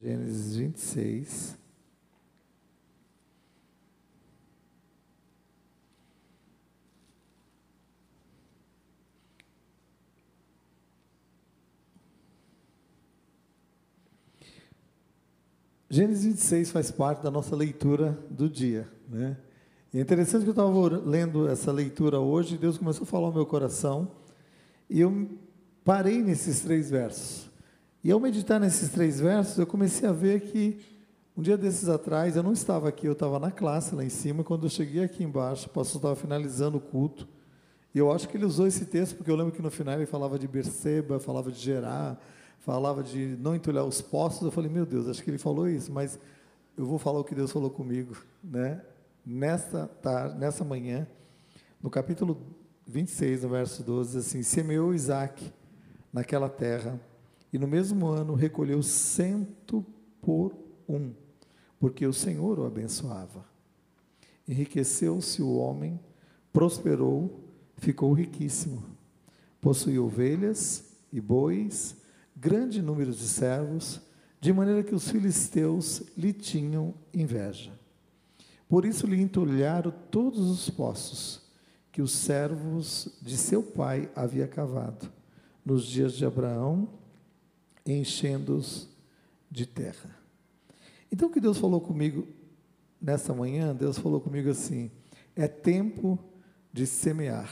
Gênesis 26. Gênesis 26 faz parte da nossa leitura do dia, né? É interessante que eu estava lendo essa leitura hoje, Deus começou a falar ao meu coração, e eu parei nesses três versos. E ao meditar nesses três versos, eu comecei a ver que um dia desses atrás, eu não estava aqui, eu estava na classe lá em cima, quando eu cheguei aqui embaixo, o pastor estava finalizando o culto, e eu acho que ele usou esse texto, porque eu lembro que no final ele falava de Berseba, falava de Gerar, falava de não entulhar os postos, eu falei, meu Deus, acho que ele falou isso, mas eu vou falar o que Deus falou comigo, né? Nessa tarde, nessa manhã, no capítulo 26, no verso 12, assim, semeou Isaac naquela terra, e no mesmo ano recolheu cento por um, porque o Senhor o abençoava. Enriqueceu-se o homem, prosperou, ficou riquíssimo. Possuía ovelhas e bois, grande número de servos, de maneira que os filisteus lhe tinham inveja. Por isso lhe entulharam todos os poços que os servos de seu pai havia cavado nos dias de Abraão enchendo-os de terra. Então, o que Deus falou comigo nessa manhã, Deus falou comigo assim: é tempo de semear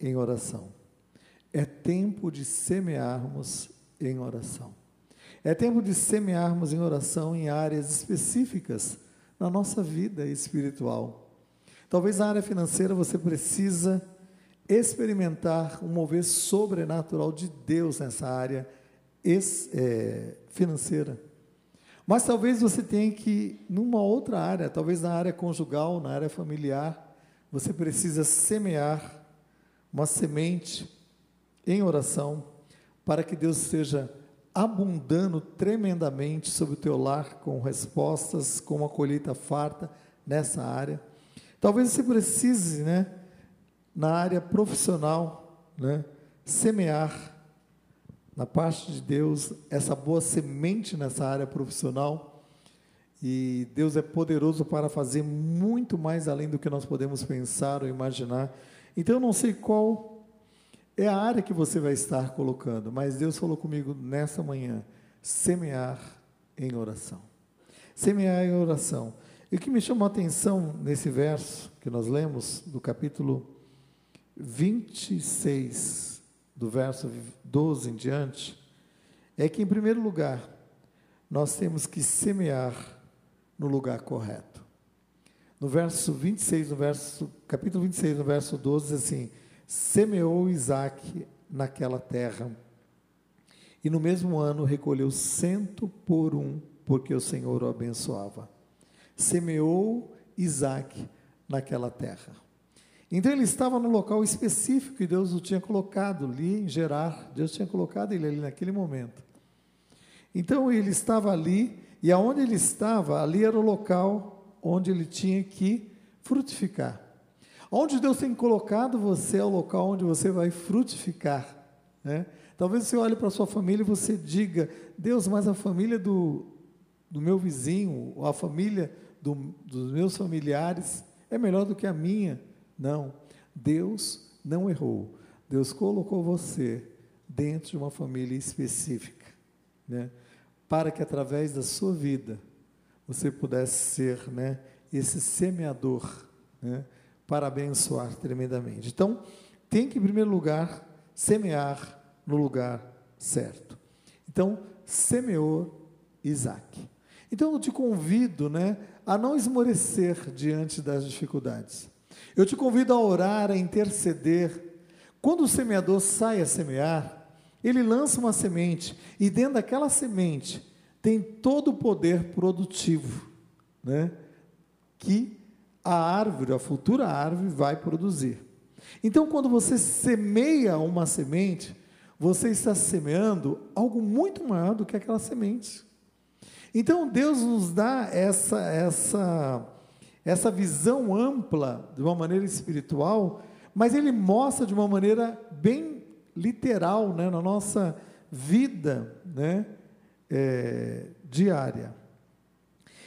em oração. É tempo de semearmos em oração. É tempo de semearmos em oração em áreas específicas na nossa vida espiritual. Talvez na área financeira você precisa experimentar um mover sobrenatural de Deus nessa área é, financeira. Mas talvez você tenha que, numa outra área, talvez na área conjugal, na área familiar, você precisa semear uma semente em oração para que Deus seja abundando tremendamente sobre o teu lar com respostas, com uma colheita farta nessa área. Talvez você precise, né, na área profissional, né, semear na parte de Deus, essa boa semente nessa área profissional. E Deus é poderoso para fazer muito mais além do que nós podemos pensar ou imaginar. Então eu não sei qual é a área que você vai estar colocando, mas Deus falou comigo nessa manhã: semear em oração. Semear em oração. E o que me chamou a atenção nesse verso que nós lemos, do capítulo 26, do verso 12 em diante, é que, em primeiro lugar, nós temos que semear no lugar correto. No verso 26, no verso, capítulo 26, no verso 12, diz assim: semeou Isaac naquela terra, e no mesmo ano recolheu cento por um, porque o Senhor o abençoava. Semeou Isaac naquela terra. Então ele estava no local específico que Deus o tinha colocado ali em Gerar. Deus tinha colocado ele ali naquele momento. Então ele estava ali, e aonde ele estava, ali era o local onde ele tinha que frutificar. Onde Deus tem colocado você é o local onde você vai frutificar. Né? Talvez você olhe para sua família e você diga, Deus, mas a família do, do meu vizinho, ou a família do, dos meus familiares é melhor do que a minha. Não, Deus não errou. Deus colocou você dentro de uma família específica, né? Para que através da sua vida você pudesse ser, né, esse semeador, né, para abençoar tremendamente. Então, tem que em primeiro lugar semear no lugar certo. Então, semeou Isaac. Então, eu te convido, né, a não esmorecer diante das dificuldades. Eu te convido a orar, a interceder. Quando o semeador sai a semear, ele lança uma semente, e dentro daquela semente tem todo o poder produtivo, né? Que a árvore, a futura árvore, vai produzir. Então, quando você semeia uma semente, você está semeando algo muito maior do que aquela semente. Então, Deus nos dá essa, essa essa visão ampla de uma maneira espiritual, mas ele mostra de uma maneira bem literal né, na nossa vida né, é, diária.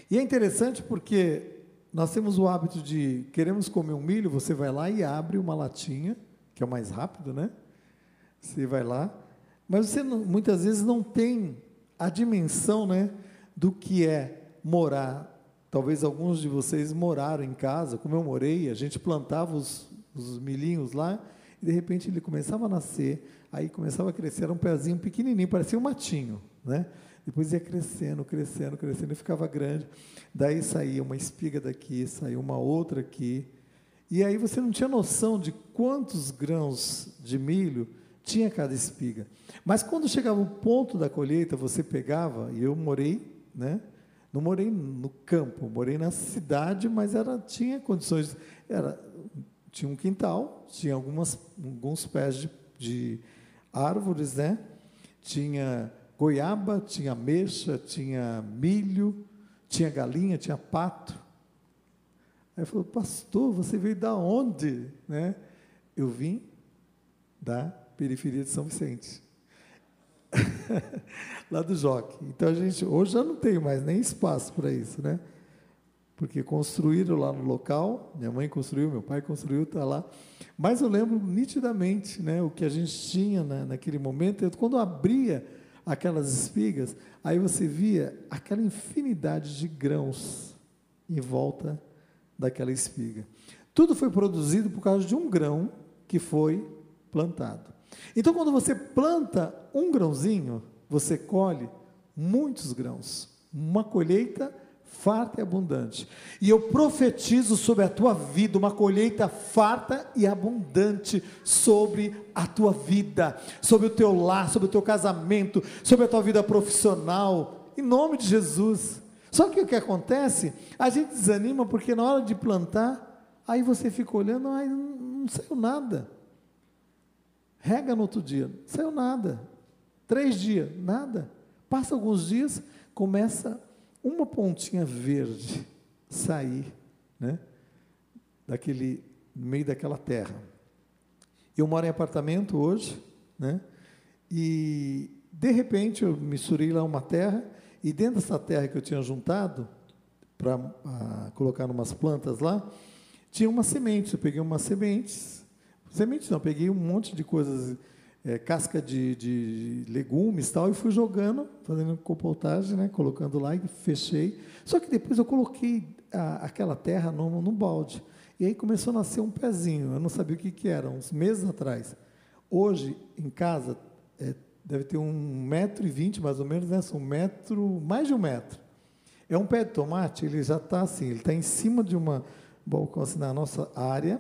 E é interessante porque nós temos o hábito de queremos comer um milho, você vai lá e abre uma latinha, que é o mais rápido, né? Você vai lá, mas você não, muitas vezes não tem a dimensão, né, do que é morar. Talvez alguns de vocês moraram em casa, como eu morei, a gente plantava os, os milhinhos lá e de repente ele começava a nascer, aí começava a crescer, era um pezinho pequenininho, parecia um matinho, né? Depois ia crescendo, crescendo, crescendo e ficava grande. Daí saía uma espiga daqui, saía uma outra aqui. E aí você não tinha noção de quantos grãos de milho tinha cada espiga. Mas quando chegava o ponto da colheita, você pegava, e eu morei, né? Não morei no campo, morei na cidade, mas era tinha condições, era tinha um quintal, tinha algumas alguns pés de, de árvores, né? Tinha goiaba, tinha ameixa, tinha milho, tinha galinha, tinha pato. Aí falou, pastor, você veio da onde? Né? Eu vim da periferia de São Vicente. lá do Joque. Então a gente, hoje já não tem mais nem espaço para isso, né? Porque construíram lá no local, minha mãe construiu, meu pai construiu, está lá. Mas eu lembro nitidamente né, o que a gente tinha na, naquele momento, quando abria aquelas espigas, aí você via aquela infinidade de grãos em volta daquela espiga. Tudo foi produzido por causa de um grão que foi plantado. Então, quando você planta um grãozinho, você colhe muitos grãos, uma colheita farta e abundante. E eu profetizo sobre a tua vida uma colheita farta e abundante sobre a tua vida, sobre o teu lar, sobre o teu casamento, sobre a tua vida profissional, em nome de Jesus. Só que o que acontece? A gente desanima porque na hora de plantar, aí você fica olhando, aí não saiu nada. Rega no outro dia, saiu nada. Três dias, nada. Passa alguns dias, começa uma pontinha verde sair, né? Daquele, meio daquela terra. Eu moro em apartamento hoje, né? E de repente eu misturei lá uma terra e dentro dessa terra que eu tinha juntado para colocar umas plantas lá, tinha uma semente. Eu peguei umas sementes, sementes não, peguei um monte de coisas é, casca de, de, legumes tal, e fui jogando, fazendo compostagem, né, colocando lá e fechei. Só que depois eu coloquei a, aquela terra no, no, balde. E aí começou a nascer um pezinho, eu não sabia o que, que era, uns meses atrás. Hoje, em casa, é, deve ter um metro e vinte, mais ou menos, né, um metro, mais de um metro. É um pé de tomate, ele já está assim, ele está em cima de uma, balcão assim, na nossa área,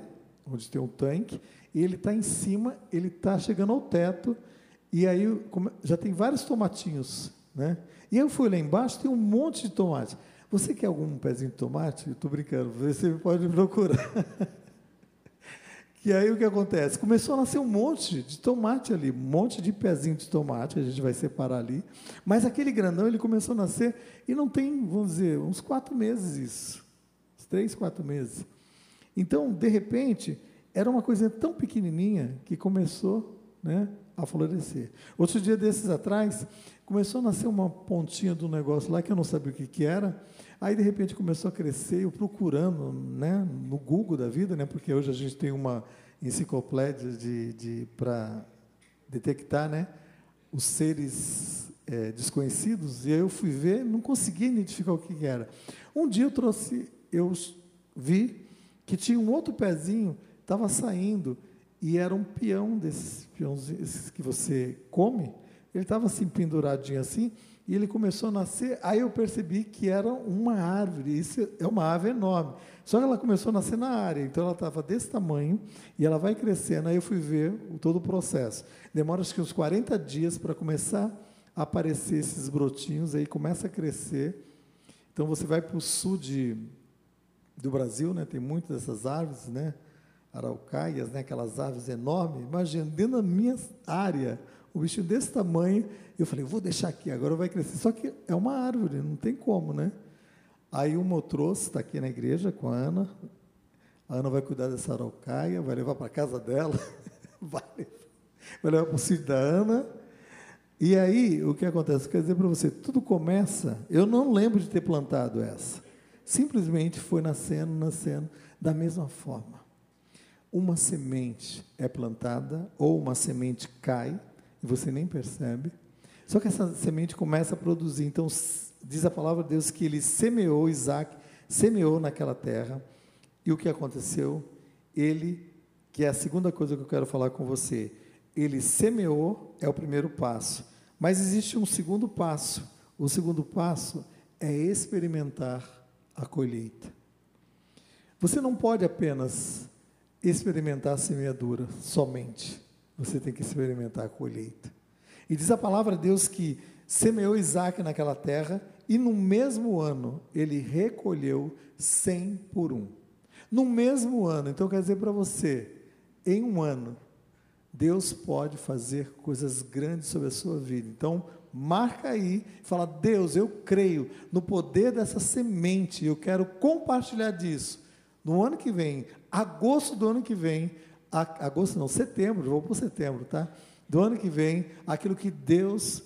onde tem um tanque, e ele está em cima, ele está chegando ao teto, e aí já tem vários tomatinhos, né? E eu fui lá embaixo, tem um monte de tomate. Você quer algum pezinho de tomate? Estou brincando, você pode procurar. que aí o que acontece? Começou a nascer um monte de tomate ali, um monte de pezinho de tomate, a gente vai separar ali. Mas aquele grandão, ele começou a nascer e não tem, vamos dizer, uns quatro meses isso. Uns três, quatro meses. Então, de repente, era uma coisa tão pequenininha que começou né, a florescer. Outro dia desses atrás, começou a nascer uma pontinha do negócio lá que eu não sabia o que, que era. Aí, de repente, começou a crescer, eu procurando né, no Google da vida, né, porque hoje a gente tem uma enciclopédia de, de, para detectar né, os seres é, desconhecidos, e aí eu fui ver, não conseguia identificar o que, que era. Um dia eu trouxe, eu vi que tinha um outro pezinho estava saindo e era um peão desses peões que você come. Ele estava assim penduradinho assim e ele começou a nascer. Aí eu percebi que era uma árvore. Isso é uma ave enorme. Só que ela começou a nascer na área, então ela estava desse tamanho e ela vai crescendo. Aí eu fui ver todo o processo. Demora acho que uns 40 dias para começar a aparecer esses brotinhos. Aí começa a crescer. Então você vai para o sul de, do Brasil, né? Tem muitas dessas árvores, né? Araucáias, né, aquelas aves enormes. Imagina, dentro da minha área, o bichinho desse tamanho. Eu falei, vou deixar aqui, agora vai crescer. Só que é uma árvore, não tem como, né? Aí uma eu trouxe, está aqui na igreja com a Ana. A Ana vai cuidar dessa araucaia, vai levar para casa dela, vai, vai levar para o sítio da Ana. E aí, o que acontece? Quer dizer para você, tudo começa. Eu não lembro de ter plantado essa. Simplesmente foi nascendo, nascendo, da mesma forma. Uma semente é plantada, ou uma semente cai, e você nem percebe. Só que essa semente começa a produzir. Então, diz a palavra de Deus que ele semeou, Isaac semeou naquela terra. E o que aconteceu? Ele, que é a segunda coisa que eu quero falar com você, ele semeou, é o primeiro passo. Mas existe um segundo passo. O segundo passo é experimentar a colheita. Você não pode apenas experimentar a semeadura somente, você tem que experimentar a colheita. E diz a palavra de Deus que semeou Isaac naquela terra e no mesmo ano ele recolheu cem por um. No mesmo ano, então quer dizer para você, em um ano, Deus pode fazer coisas grandes sobre a sua vida. Então, marca aí, fala: Deus, eu creio no poder dessa semente, eu quero compartilhar disso. No ano que vem, agosto do ano que vem, agosto não, setembro, vou para setembro, tá? Do ano que vem, aquilo que Deus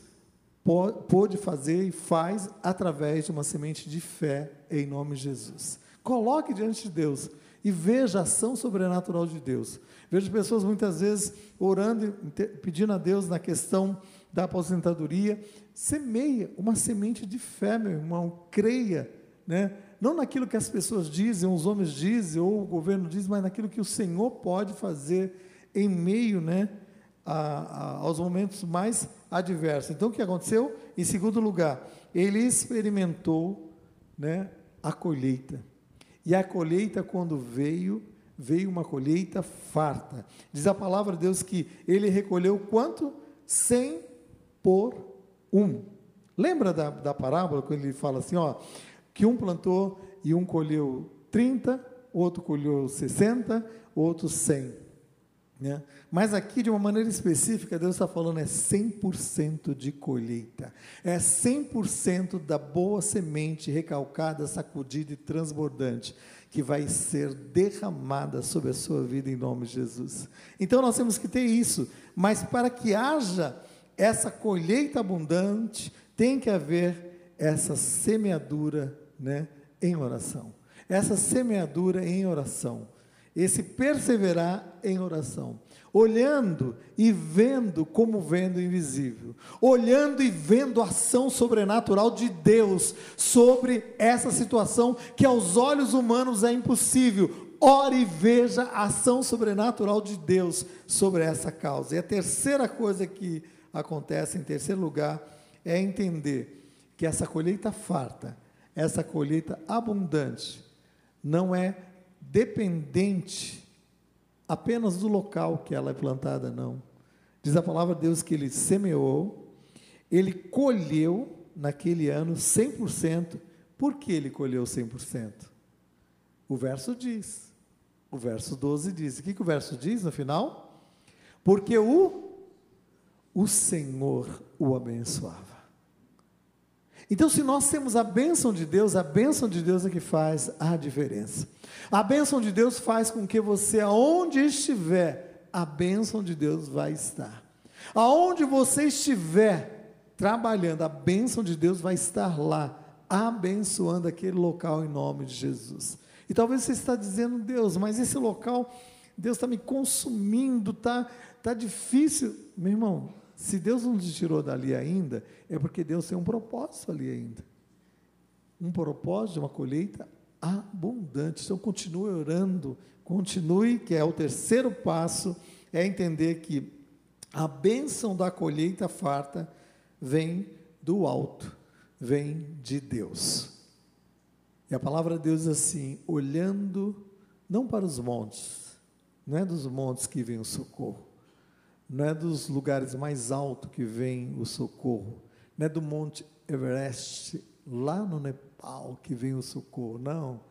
pôde fazer e faz através de uma semente de fé em nome de Jesus. Coloque diante de Deus e veja a ação sobrenatural de Deus. Vejo pessoas muitas vezes orando, pedindo a Deus na questão da aposentadoria, semeia uma semente de fé, meu irmão, creia, né? Não naquilo que as pessoas dizem, os homens dizem, ou o governo diz, mas naquilo que o Senhor pode fazer em meio né, a, a, aos momentos mais adversos. Então, o que aconteceu? Em segundo lugar, ele experimentou né, a colheita. E a colheita, quando veio, veio uma colheita farta. Diz a palavra de Deus que ele recolheu quanto? Cem por um. Lembra da, da parábola, quando ele fala assim, ó, que um plantou e um colheu 30, outro colheu 60, outro 100. Né? Mas aqui, de uma maneira específica, Deus está falando é 100% de colheita. É 100% da boa semente recalcada, sacudida e transbordante que vai ser derramada sobre a sua vida em nome de Jesus. Então nós temos que ter isso, mas para que haja essa colheita abundante, tem que haver essa semeadura, né, em oração. Essa semeadura em oração, esse perseverar em oração olhando e vendo como vendo invisível, olhando e vendo a ação sobrenatural de Deus sobre essa situação que aos olhos humanos é impossível. Ore e veja a ação sobrenatural de Deus sobre essa causa. E a terceira coisa que acontece, em terceiro lugar, é entender que essa colheita farta, essa colheita abundante, não é dependente apenas do local que ela é plantada, não. Diz a palavra de Deus que ele semeou, ele colheu naquele ano 100%. Por que ele colheu 100%? O verso diz. O verso 12 diz. O que, que o verso diz no final? Porque o, o Senhor o abençoava. Então, se nós temos a bênção de Deus, a bênção de Deus é que faz a diferença. A bênção de Deus faz com que você, aonde estiver, a bênção de Deus vai estar. Aonde você estiver trabalhando, a bênção de Deus vai estar lá, abençoando aquele local em nome de Jesus. E talvez você está dizendo, Deus, mas esse local, Deus está me consumindo, está tá difícil. Meu irmão, se Deus não te tirou dali ainda, é porque Deus tem um propósito ali ainda. Um propósito de uma colheita abundante. Então continue orando, continue, que é o terceiro passo, é entender que a bênção da colheita farta vem do alto, vem de Deus. E a palavra de Deus diz assim: olhando não para os montes, não é dos montes que vem o socorro, não é dos lugares mais altos que vem o socorro, não é do Monte Everest, lá no Nepal, que vem o socorro. Não.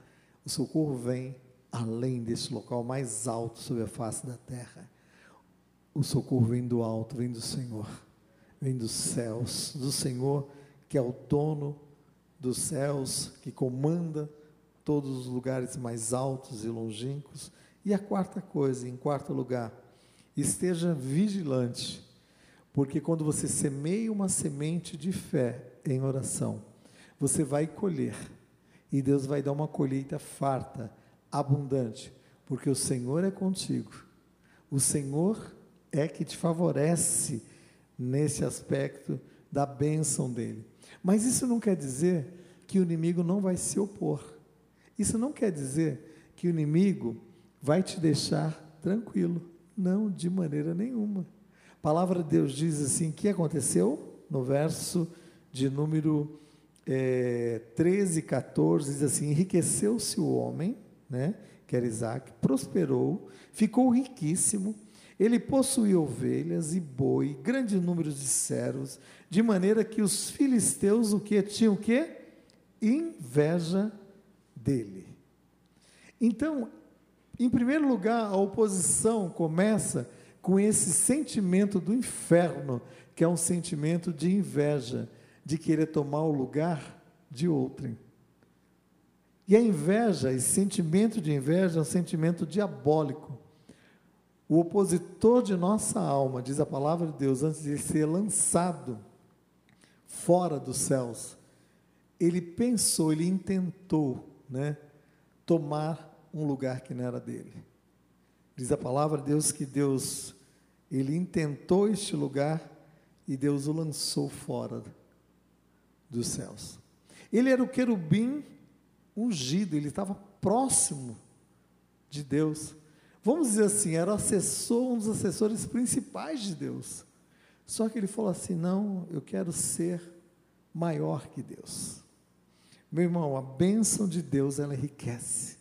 O socorro vem além desse local mais alto sobre a face da terra. O socorro vem do alto, vem do Senhor, vem dos céus, do Senhor que é o dono dos céus, que comanda todos os lugares mais altos e longínquos. E a quarta coisa, em quarto lugar, esteja vigilante, Porque quando você semeia uma semente de fé em oração, você vai colher. E Deus vai dar uma colheita farta, abundante, porque o Senhor é contigo. O Senhor é que te favorece nesse aspecto da bênção dele. Mas isso não quer dizer que o inimigo não vai se opor. Isso não quer dizer que o inimigo vai te deixar tranquilo. Não, de maneira nenhuma. A palavra de Deus diz assim: que aconteceu? No verso de número é, 13, 14, diz assim: enriqueceu-se o homem, né, que era Isaac, prosperou, ficou riquíssimo ele possuía ovelhas e boi, grande número de servos, de maneira que os filisteus o que tinham o quê? Inveja dele. Então, em primeiro lugar, a oposição começa com esse sentimento do inferno, que é um sentimento de inveja, de querer tomar o lugar de outrem. E a inveja, esse sentimento de inveja é um sentimento diabólico. O opositor de nossa alma, diz a palavra de Deus, antes de ser lançado fora dos céus, ele pensou, ele intentou, né, tomar um lugar que não era dele. Diz a palavra de Deus que Deus, ele intentou este lugar e Deus o lançou fora dos céus. Ele era o querubim ungido, ele estava próximo de Deus vamos dizer assim, era assessor, um dos assessores principais de Deus. Só que ele falou assim: não, eu quero ser maior que Deus. Meu irmão, a bênção de Deus, ela enriquece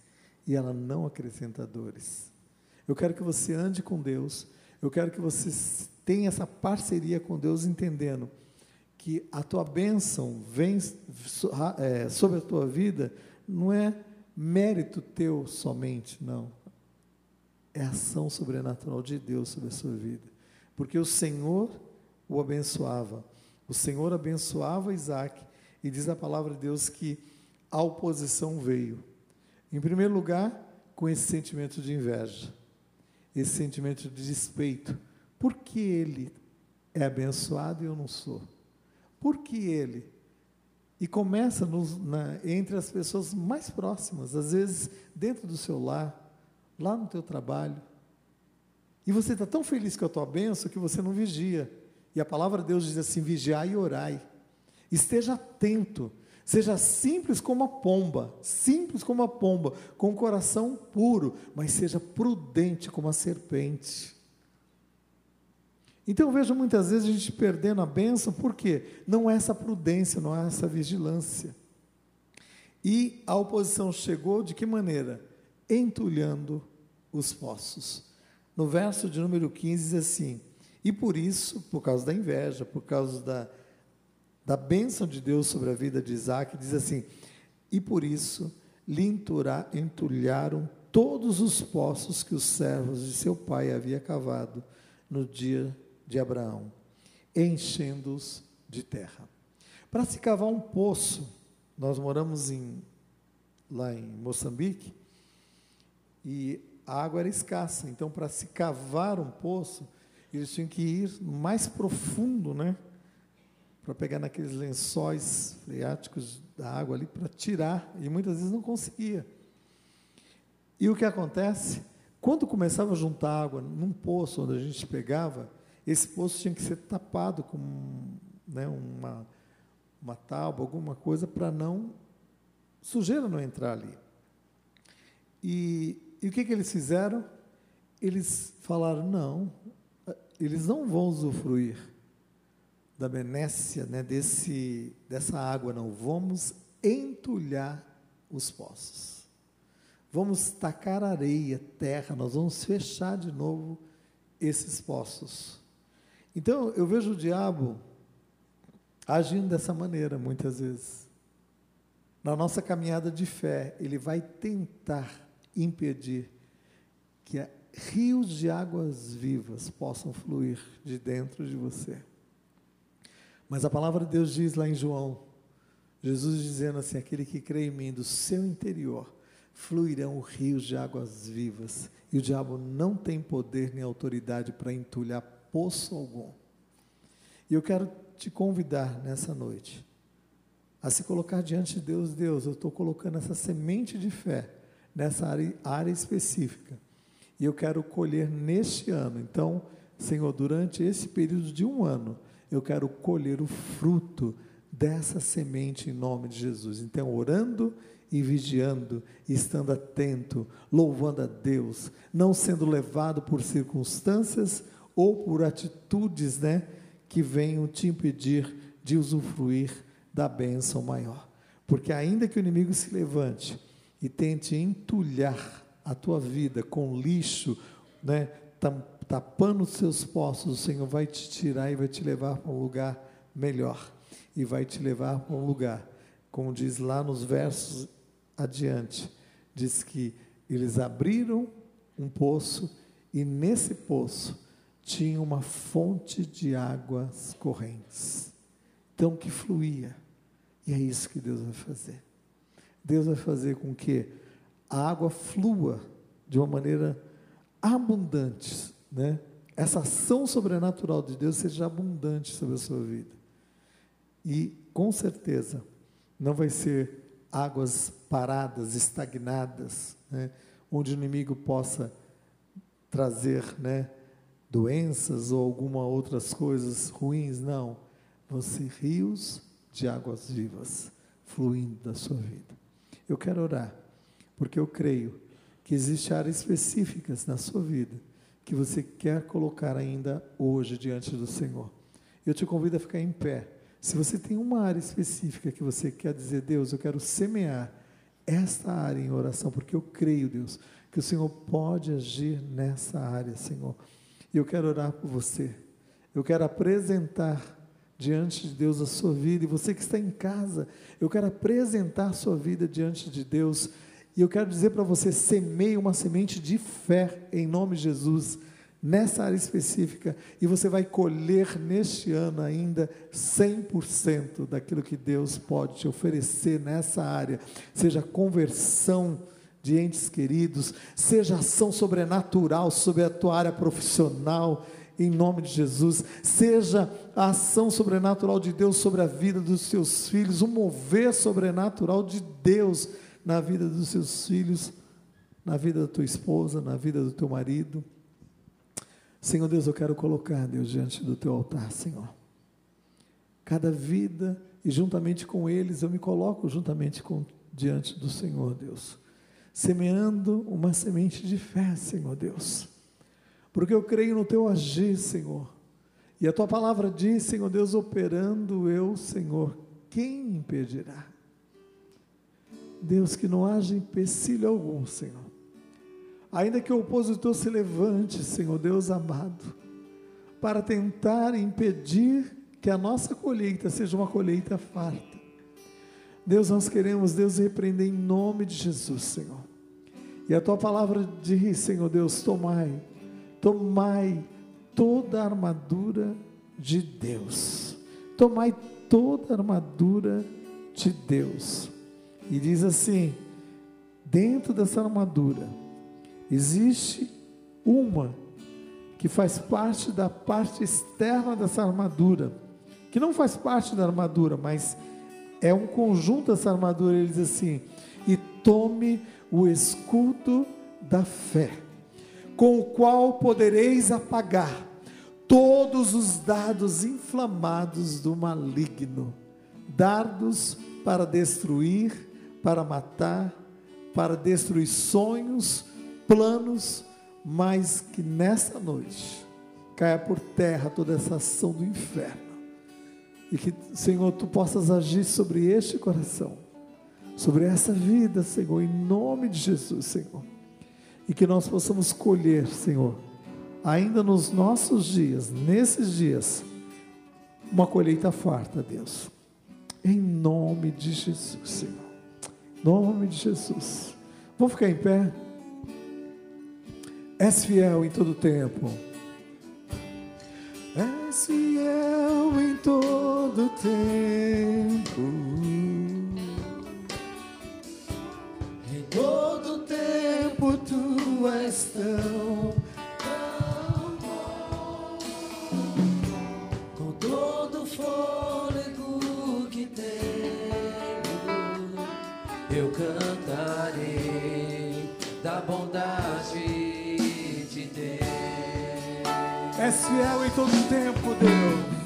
e ela não acrescenta dores. Eu quero que você ande com Deus, eu quero que você tenha essa parceria com Deus, entendendo que a tua bênção vem é, sobre a tua vida, não é mérito teu somente, não é ação sobrenatural de Deus sobre a sua vida. Porque o Senhor o abençoava. O Senhor abençoava Isaac, e diz a palavra de Deus que a oposição veio. Em primeiro lugar, com esse sentimento de inveja, esse sentimento de despeito. Por que ele é abençoado e eu não sou? Por que ele? E começa nos, na, entre as pessoas mais próximas, às vezes dentro do seu lar, lá no teu trabalho. E você está tão feliz com a tua bênção que você não vigia. E a palavra de Deus diz assim: vigiai e orai. Esteja atento. Seja simples como a pomba, simples como a pomba, com o coração puro, mas seja prudente como a serpente. Então eu vejo muitas vezes a gente perdendo a bênção, porque não é essa prudência, não é essa vigilância. E a oposição chegou de que maneira? entulhando os poços. No verso de número 15 diz assim: E por isso, por causa da inveja, por causa da, da bênção de Deus sobre a vida de Isaac, diz assim: E por isso lhe entulharam todos os poços que os servos de seu pai havia cavado no dia de Abraão, enchendo-os de terra. Para se cavar um poço, nós moramos em, lá em Moçambique, e a água era escassa. Então, para se cavar um poço, eles tinham que ir mais profundo, né? Para pegar naqueles lençóis freáticos da água ali para tirar, e muitas vezes não conseguia. E o que acontece? Quando começava a juntar água num poço onde a gente pegava, esse poço tinha que ser tapado com né, uma, uma tábua, alguma coisa, para não sujeira não entrar ali. E e o que, que eles fizeram? Eles falaram: não, eles não vão usufruir da benécia né, desse, dessa água, não. Vamos entulhar os poços. Vamos tacar areia, terra, nós vamos fechar de novo esses poços. Então, eu vejo o diabo agindo dessa maneira muitas vezes. Na nossa caminhada de fé, ele vai tentar impedir que rios de águas vivas possam fluir de dentro de você. Mas a palavra de Deus diz lá em João, Jesus dizendo assim: aquele que crê em mim, do seu interior fluirão rios de águas vivas, e o diabo não tem poder nem autoridade para entulhar poço algum. E eu quero te convidar nessa noite a se colocar diante de Deus. Deus, eu estou colocando essa semente de fé nessa área, área específica. E eu quero colher neste ano. Então, Senhor, durante esse período de um ano, eu quero colher o fruto dessa semente em nome de Jesus. Então, orando e vigiando, estando atento, louvando a Deus, não sendo levado por circunstâncias ou por atitudes, né, que venham te impedir de usufruir da bênção maior. Porque ainda que o inimigo se levante e tente entulhar a tua vida com lixo, né, tapando os seus poços, o Senhor vai te tirar e vai te levar para um lugar melhor e vai te levar para um lugar, como diz lá nos versos adiante, diz que eles abriram um poço e nesse poço tinha uma fonte de águas correntes. Então que fluía. E é isso que Deus vai fazer. Deus vai fazer com que a água flua de uma maneira abundante, né? Essa ação sobrenatural de Deus seja abundante sobre a sua vida. E com certeza não vai ser águas paradas, estagnadas, né? onde o inimigo possa trazer, né, doenças ou alguma outras coisas ruins, não. Vão ser rios de águas vivas fluindo da sua vida. Eu quero orar, porque eu creio que existem áreas específicas na sua vida que você quer colocar ainda hoje diante do Senhor. Eu te convido a ficar em pé. Se você tem uma área específica que você quer dizer, Deus, eu quero semear esta área em oração, porque eu creio, Deus, que o Senhor pode agir nessa área, Senhor. E eu quero orar por você. Eu quero apresentar diante de Deus a sua vida. E você que está em casa, eu quero apresentar sua vida diante de Deus. E eu quero dizer para você: semeie uma semente de fé em nome de Jesus nessa área específica e você vai colher neste ano ainda 100% daquilo que Deus pode te oferecer nessa área, seja conversão de entes queridos, seja ação sobrenatural sobre a tua área profissional, em nome de Jesus, seja a ação sobrenatural de Deus sobre a vida dos seus filhos, o mover sobrenatural de Deus na vida dos seus filhos, na vida da tua esposa, na vida do teu marido. Senhor Deus, eu quero colocar, Deus, diante do teu altar, Senhor. Cada vida, e juntamente com eles, eu me coloco juntamente com, diante do Senhor, Deus. Semeando uma semente de fé, Senhor Deus. Porque eu creio no teu agir, Senhor. E a tua palavra diz, Senhor Deus, operando eu, Senhor, quem impedirá? Deus, que não haja empecilho algum, Senhor Ainda que o opositor se levante, Senhor Deus amado, para tentar impedir que a nossa colheita seja uma colheita farta. Deus, nós queremos, Deus, repreender em nome de Jesus, Senhor. E a tua palavra diz, Senhor Deus, tomai, tomai toda a armadura de Deus. Tomai toda a armadura de Deus. E diz assim: dentro dessa armadura, Existe uma que faz parte da parte externa dessa armadura, que não faz parte da armadura, mas é um conjunto dessa armadura. Ele diz assim: e tome o escudo da fé, com o qual podereis apagar todos os dardos inflamados do maligno, dardos para destruir, para matar, para destruir sonhos, planos, mas que nessa noite caia por terra toda essa ação do inferno. E que, Senhor, tu possas agir sobre este coração, sobre essa vida, Senhor, em nome de Jesus, Senhor. E que nós possamos colher, Senhor, ainda nos nossos dias, nesses dias, uma colheita farta, Deus. Em nome de Jesus, Senhor. Nome de Jesus. Vamos ficar em pé? És fiel em todo tempo. És fiel em todo tempo. Em todo tempo tu és tão, tão bom. Com todo eu bondade de Deus. És fiel em todo tempo, Deus.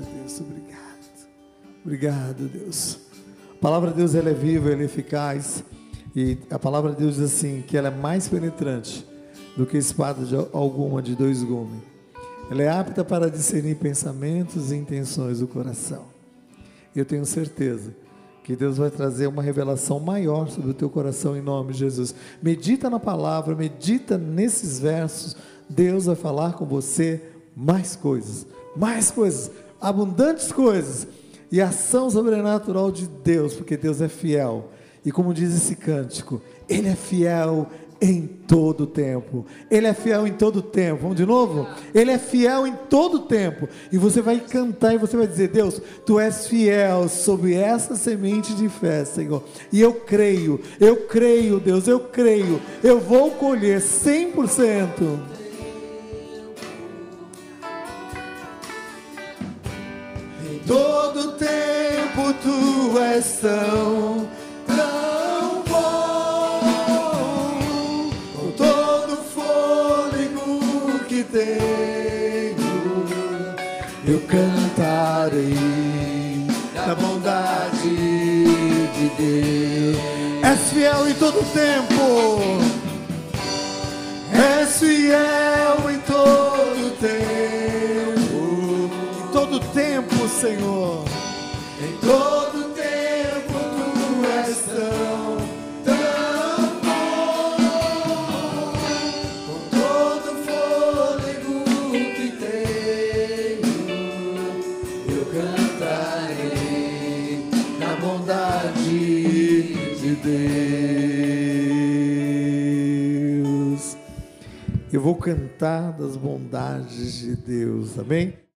Obrigado, Deus. Obrigado. Obrigado, Deus. A palavra de Deus ela é viva, ela é eficaz. E a palavra de Deus diz assim: que ela é mais penetrante do que espada de alguma de dois gumes. Ela é apta para discernir pensamentos e intenções do coração. Eu tenho certeza que Deus vai trazer uma revelação maior sobre o teu coração em nome de Jesus. Medita na palavra, medita nesses versos. Deus vai falar com você mais coisas, mais coisas, abundantes coisas e ação sobrenatural de Deus, porque Deus é fiel. E como diz esse cântico, Ele é fiel em todo tempo. Ele é fiel em todo tempo. Vamos de novo? Ele é fiel em todo tempo. E você vai cantar e você vai dizer: Deus, tu és fiel sobre essa semente de fé, Senhor. E eu creio, eu creio, Deus, eu creio. Eu vou colher 100%. Todo tempo tu és tão, tão bom. Com todo fôlego que tenho, eu cantarei da bondade de Deus. És fiel em todo tempo. És fiel em todo tempo. Em todo tempo, Senhor. Em todo tempo tu és tão, tão bom. Com todo fôlego que tenho, eu cantarei na bondade de Deus. Eu vou cantar das bondades de Deus, amém?